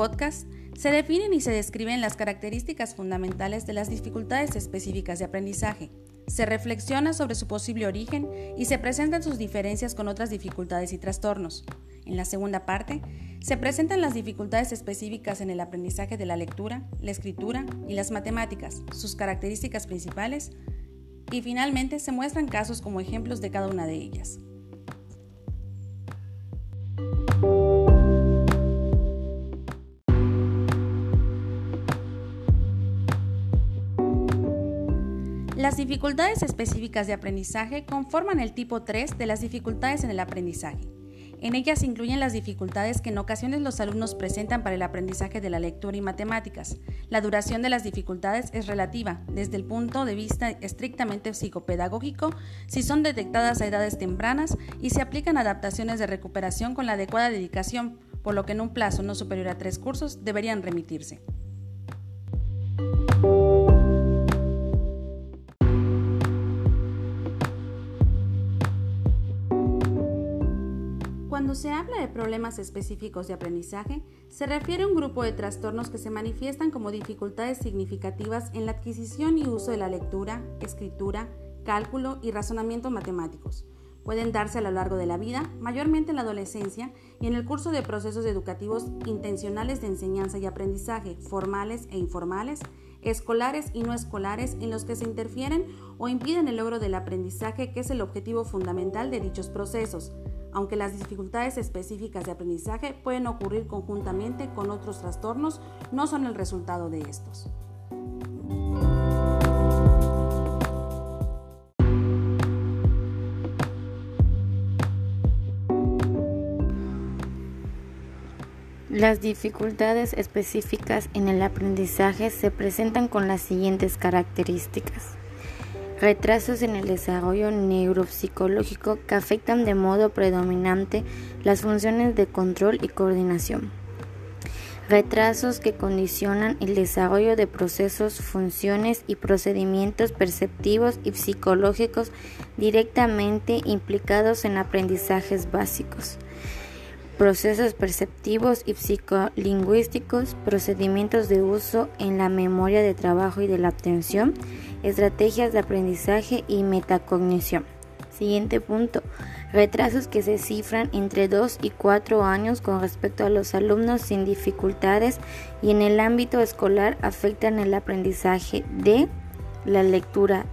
podcast se definen y se describen las características fundamentales de las dificultades específicas de aprendizaje. Se reflexiona sobre su posible origen y se presentan sus diferencias con otras dificultades y trastornos. En la segunda parte, se presentan las dificultades específicas en el aprendizaje de la lectura, la escritura y las matemáticas, sus características principales, y finalmente se muestran casos como ejemplos de cada una de ellas. Las dificultades específicas de aprendizaje conforman el tipo 3 de las dificultades en el aprendizaje. En ellas incluyen las dificultades que en ocasiones los alumnos presentan para el aprendizaje de la lectura y matemáticas. La duración de las dificultades es relativa desde el punto de vista estrictamente psicopedagógico si son detectadas a edades tempranas y se aplican adaptaciones de recuperación con la adecuada dedicación, por lo que en un plazo no superior a tres cursos deberían remitirse. Cuando se habla de problemas específicos de aprendizaje, se refiere a un grupo de trastornos que se manifiestan como dificultades significativas en la adquisición y uso de la lectura, escritura, cálculo y razonamiento matemáticos. Pueden darse a lo largo de la vida, mayormente en la adolescencia y en el curso de procesos educativos intencionales de enseñanza y aprendizaje, formales e informales, escolares y no escolares, en los que se interfieren o impiden el logro del aprendizaje, que es el objetivo fundamental de dichos procesos, aunque las dificultades específicas de aprendizaje pueden ocurrir conjuntamente con otros trastornos, no son el resultado de estos. Las dificultades específicas en el aprendizaje se presentan con las siguientes características retrasos en el desarrollo neuropsicológico que afectan de modo predominante las funciones de control y coordinación. Retrasos que condicionan el desarrollo de procesos, funciones y procedimientos perceptivos y psicológicos directamente implicados en aprendizajes básicos procesos perceptivos y psicolingüísticos, procedimientos de uso en la memoria de trabajo y de la atención, estrategias de aprendizaje y metacognición. Siguiente punto. Retrasos que se cifran entre 2 y 4 años con respecto a los alumnos sin dificultades y en el ámbito escolar afectan el aprendizaje de la lectura,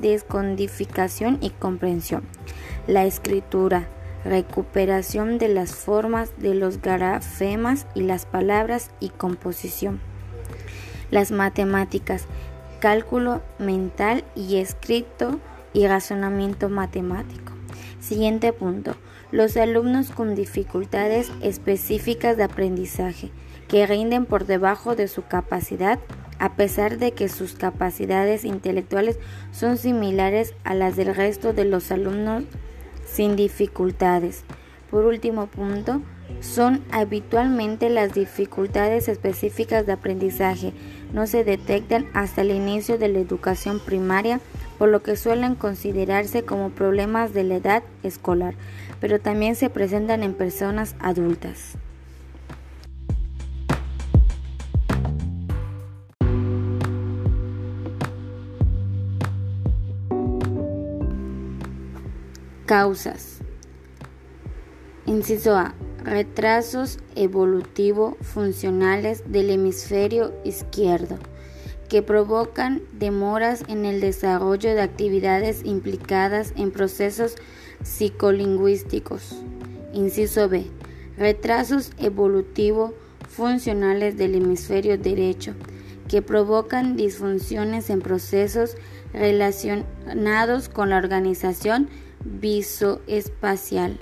descodificación y comprensión, la escritura, recuperación de las formas de los grafemas y las palabras y composición. Las matemáticas, cálculo mental y escrito y razonamiento matemático. Siguiente punto. Los alumnos con dificultades específicas de aprendizaje que rinden por debajo de su capacidad a pesar de que sus capacidades intelectuales son similares a las del resto de los alumnos sin dificultades. Por último punto, son habitualmente las dificultades específicas de aprendizaje. No se detectan hasta el inicio de la educación primaria, por lo que suelen considerarse como problemas de la edad escolar, pero también se presentan en personas adultas. Causas. Inciso A. Retrasos evolutivo-funcionales del hemisferio izquierdo que provocan demoras en el desarrollo de actividades implicadas en procesos psicolingüísticos. Inciso B. Retrasos evolutivo-funcionales del hemisferio derecho que provocan disfunciones en procesos relacionados con la organización visoespacial.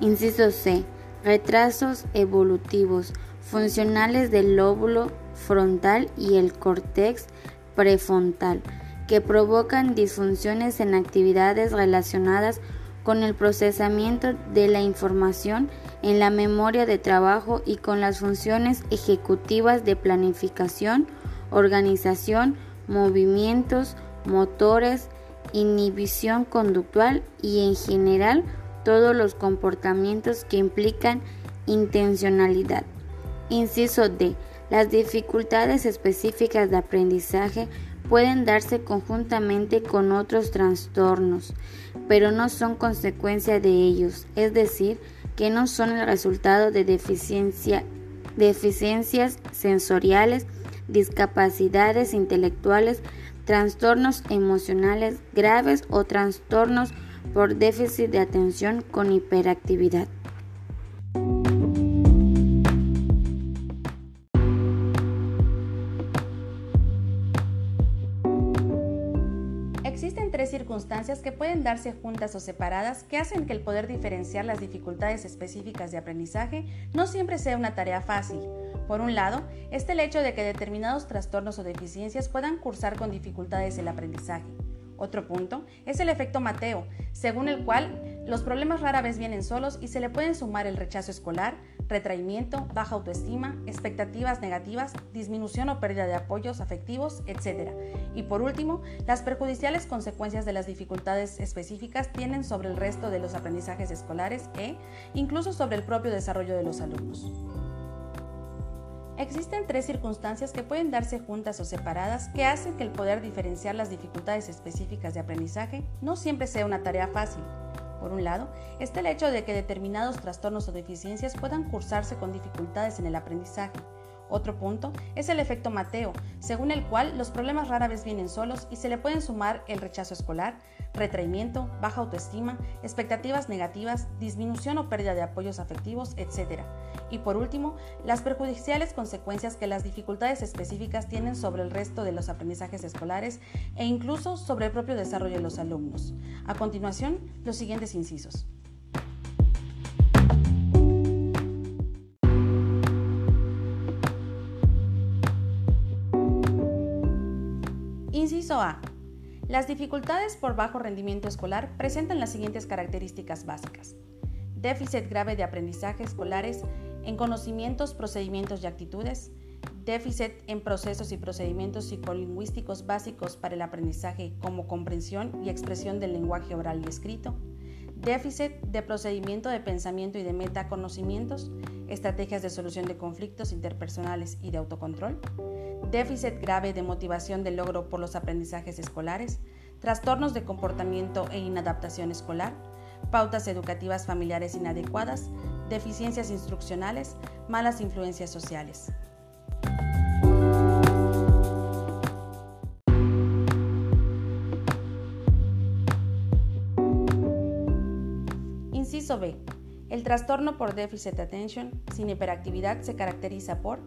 Inciso C. Retrasos evolutivos funcionales del lóbulo frontal y el córtex prefrontal que provocan disfunciones en actividades relacionadas con el procesamiento de la información en la memoria de trabajo y con las funciones ejecutivas de planificación, organización, movimientos, motores, inhibición conductual y en general todos los comportamientos que implican intencionalidad. Inciso D. Las dificultades específicas de aprendizaje pueden darse conjuntamente con otros trastornos, pero no son consecuencia de ellos, es decir, que no son el resultado de deficiencias sensoriales, discapacidades intelectuales, trastornos emocionales graves o trastornos por déficit de atención con hiperactividad. Existen tres circunstancias que pueden darse juntas o separadas que hacen que el poder diferenciar las dificultades específicas de aprendizaje no siempre sea una tarea fácil. Por un lado, está el hecho de que determinados trastornos o deficiencias puedan cursar con dificultades el aprendizaje. Otro punto es el efecto Mateo, según el cual los problemas rara vez vienen solos y se le pueden sumar el rechazo escolar, retraimiento, baja autoestima, expectativas negativas, disminución o pérdida de apoyos afectivos, etc. Y por último, las perjudiciales consecuencias de las dificultades específicas tienen sobre el resto de los aprendizajes escolares e incluso sobre el propio desarrollo de los alumnos. Existen tres circunstancias que pueden darse juntas o separadas que hacen que el poder diferenciar las dificultades específicas de aprendizaje no siempre sea una tarea fácil. Por un lado, está el hecho de que determinados trastornos o deficiencias puedan cursarse con dificultades en el aprendizaje. Otro punto es el efecto Mateo, según el cual los problemas rara vez vienen solos y se le pueden sumar el rechazo escolar, retraimiento, baja autoestima, expectativas negativas, disminución o pérdida de apoyos afectivos, etc. Y por último, las perjudiciales consecuencias que las dificultades específicas tienen sobre el resto de los aprendizajes escolares e incluso sobre el propio desarrollo de los alumnos. A continuación, los siguientes incisos. Las dificultades por bajo rendimiento escolar presentan las siguientes características básicas. Déficit grave de aprendizaje escolares en conocimientos, procedimientos y actitudes. Déficit en procesos y procedimientos psicolingüísticos básicos para el aprendizaje como comprensión y expresión del lenguaje oral y escrito. Déficit de procedimiento de pensamiento y de metaconocimientos, estrategias de solución de conflictos interpersonales y de autocontrol déficit grave de motivación de logro por los aprendizajes escolares, trastornos de comportamiento e inadaptación escolar, pautas educativas familiares inadecuadas, deficiencias instruccionales, malas influencias sociales. Inciso B. El trastorno por déficit de atención sin hiperactividad se caracteriza por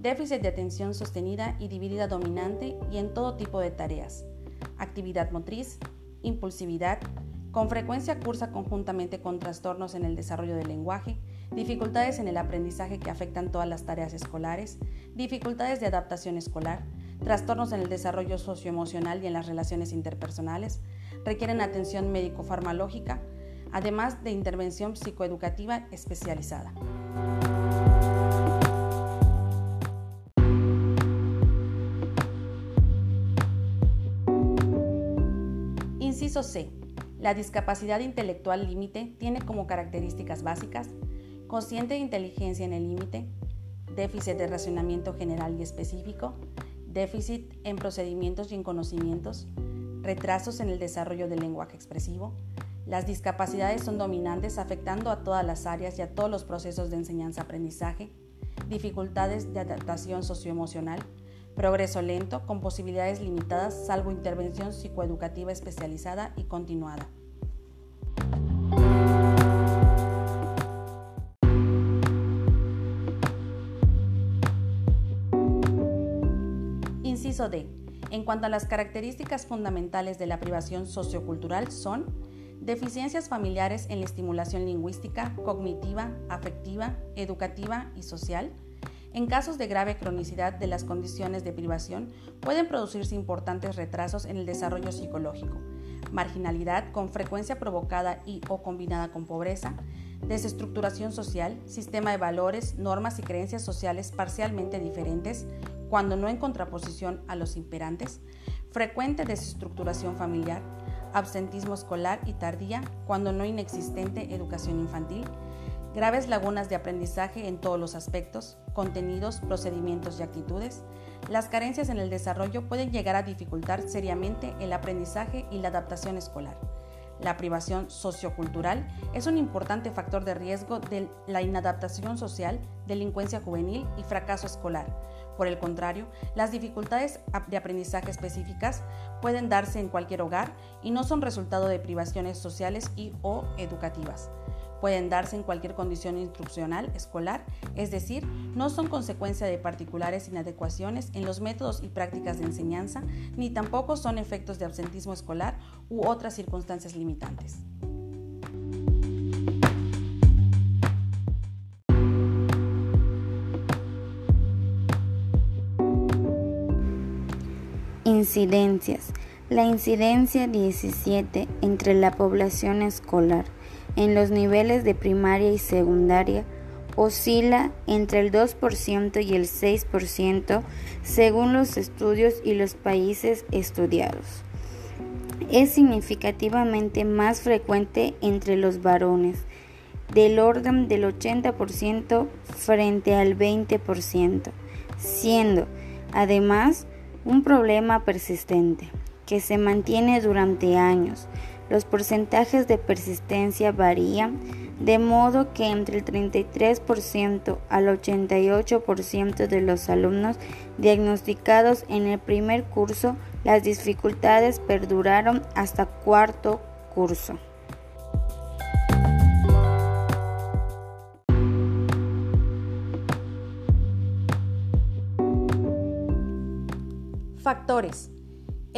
déficit de atención sostenida y dividida dominante y en todo tipo de tareas, actividad motriz, impulsividad, con frecuencia cursa conjuntamente con trastornos en el desarrollo del lenguaje, dificultades en el aprendizaje que afectan todas las tareas escolares, dificultades de adaptación escolar, trastornos en el desarrollo socioemocional y en las relaciones interpersonales, requieren atención médico-farmacológica, además de intervención psicoeducativa especializada. C. La discapacidad intelectual límite tiene como características básicas consciente de inteligencia en el límite, déficit de racionamiento general y específico, déficit en procedimientos y en conocimientos, retrasos en el desarrollo del lenguaje expresivo. Las discapacidades son dominantes afectando a todas las áreas y a todos los procesos de enseñanza-aprendizaje, dificultades de adaptación socioemocional, Progreso lento, con posibilidades limitadas, salvo intervención psicoeducativa especializada y continuada. Inciso D. En cuanto a las características fundamentales de la privación sociocultural son deficiencias familiares en la estimulación lingüística, cognitiva, afectiva, educativa y social, en casos de grave cronicidad de las condiciones de privación, pueden producirse importantes retrasos en el desarrollo psicológico, marginalidad con frecuencia provocada y o combinada con pobreza, desestructuración social, sistema de valores, normas y creencias sociales parcialmente diferentes, cuando no en contraposición a los imperantes, frecuente desestructuración familiar, absentismo escolar y tardía, cuando no inexistente educación infantil, graves lagunas de aprendizaje en todos los aspectos, contenidos, procedimientos y actitudes, las carencias en el desarrollo pueden llegar a dificultar seriamente el aprendizaje y la adaptación escolar. La privación sociocultural es un importante factor de riesgo de la inadaptación social, delincuencia juvenil y fracaso escolar. Por el contrario, las dificultades de aprendizaje específicas pueden darse en cualquier hogar y no son resultado de privaciones sociales y o educativas. Pueden darse en cualquier condición instruccional escolar, es decir, no son consecuencia de particulares inadecuaciones en los métodos y prácticas de enseñanza, ni tampoco son efectos de absentismo escolar u otras circunstancias limitantes. Incidencias. La incidencia 17 entre la población escolar en los niveles de primaria y secundaria oscila entre el 2% y el 6% según los estudios y los países estudiados. Es significativamente más frecuente entre los varones, del orden del 80% frente al 20%, siendo además un problema persistente que se mantiene durante años, los porcentajes de persistencia varían, de modo que entre el 33% al 88% de los alumnos diagnosticados en el primer curso, las dificultades perduraron hasta cuarto curso. Factores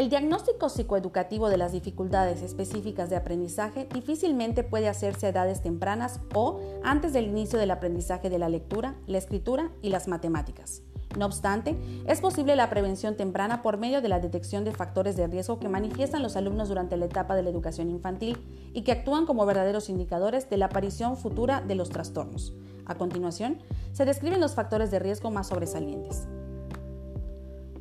el diagnóstico psicoeducativo de las dificultades específicas de aprendizaje difícilmente puede hacerse a edades tempranas o antes del inicio del aprendizaje de la lectura, la escritura y las matemáticas. No obstante, es posible la prevención temprana por medio de la detección de factores de riesgo que manifiestan los alumnos durante la etapa de la educación infantil y que actúan como verdaderos indicadores de la aparición futura de los trastornos. A continuación, se describen los factores de riesgo más sobresalientes.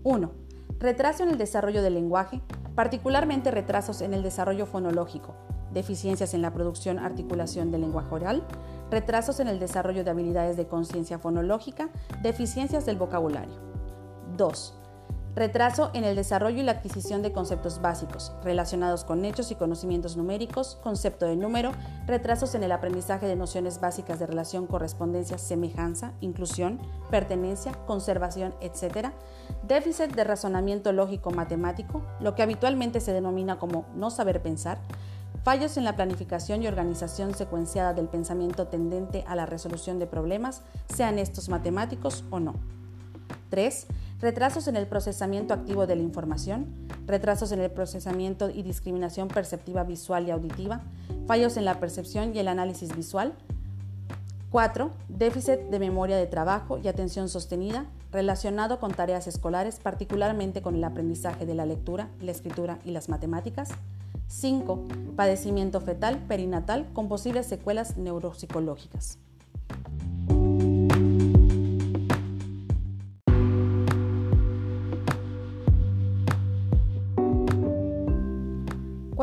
1 retraso en el desarrollo del lenguaje, particularmente retrasos en el desarrollo fonológico, deficiencias en la producción articulación del lenguaje oral, retrasos en el desarrollo de habilidades de conciencia fonológica, deficiencias del vocabulario. 2. Retraso en el desarrollo y la adquisición de conceptos básicos relacionados con hechos y conocimientos numéricos, concepto de número, retrasos en el aprendizaje de nociones básicas de relación, correspondencia, semejanza, inclusión, pertenencia, conservación, etc. Déficit de razonamiento lógico matemático, lo que habitualmente se denomina como no saber pensar, fallos en la planificación y organización secuenciada del pensamiento tendente a la resolución de problemas, sean estos matemáticos o no. 3 retrasos en el procesamiento activo de la información, retrasos en el procesamiento y discriminación perceptiva visual y auditiva, fallos en la percepción y el análisis visual. 4. Déficit de memoria de trabajo y atención sostenida relacionado con tareas escolares, particularmente con el aprendizaje de la lectura, la escritura y las matemáticas. 5. Padecimiento fetal perinatal con posibles secuelas neuropsicológicas.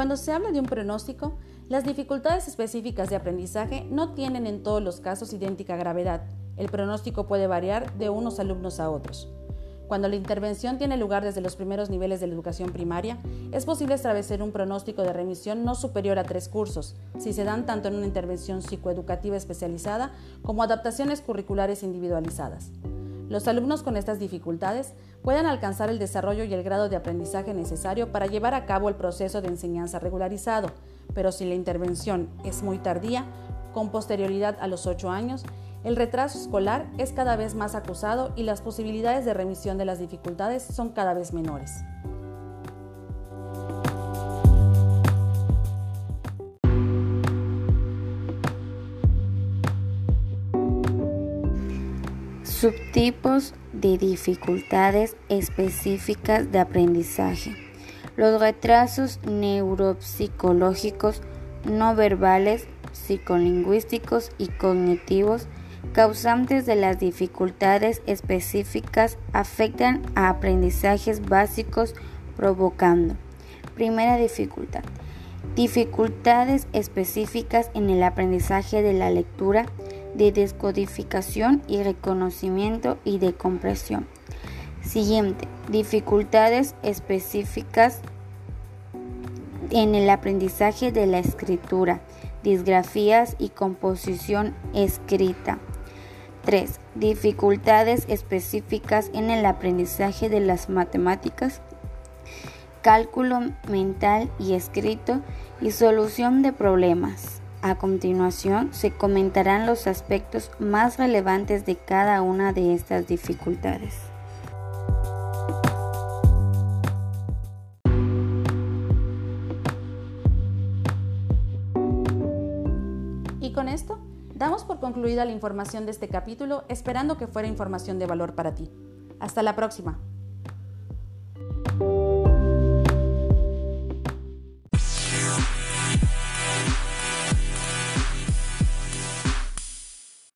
Cuando se habla de un pronóstico, las dificultades específicas de aprendizaje no tienen en todos los casos idéntica gravedad. El pronóstico puede variar de unos alumnos a otros. Cuando la intervención tiene lugar desde los primeros niveles de la educación primaria, es posible establecer un pronóstico de remisión no superior a tres cursos, si se dan tanto en una intervención psicoeducativa especializada como adaptaciones curriculares individualizadas. Los alumnos con estas dificultades pueden alcanzar el desarrollo y el grado de aprendizaje necesario para llevar a cabo el proceso de enseñanza regularizado, pero si la intervención es muy tardía, con posterioridad a los 8 años, el retraso escolar es cada vez más acusado y las posibilidades de remisión de las dificultades son cada vez menores. Subtipos de dificultades específicas de aprendizaje. Los retrasos neuropsicológicos no verbales, psicolingüísticos y cognitivos causantes de las dificultades específicas afectan a aprendizajes básicos provocando. Primera dificultad. Dificultades específicas en el aprendizaje de la lectura, de descodificación y reconocimiento y de compresión. Siguiente, dificultades específicas en el aprendizaje de la escritura, disgrafías y composición escrita. 3. Dificultades específicas en el aprendizaje de las matemáticas, cálculo mental y escrito y solución de problemas. A continuación se comentarán los aspectos más relevantes de cada una de estas dificultades. Y con esto, damos por concluida la información de este capítulo, esperando que fuera información de valor para ti. Hasta la próxima.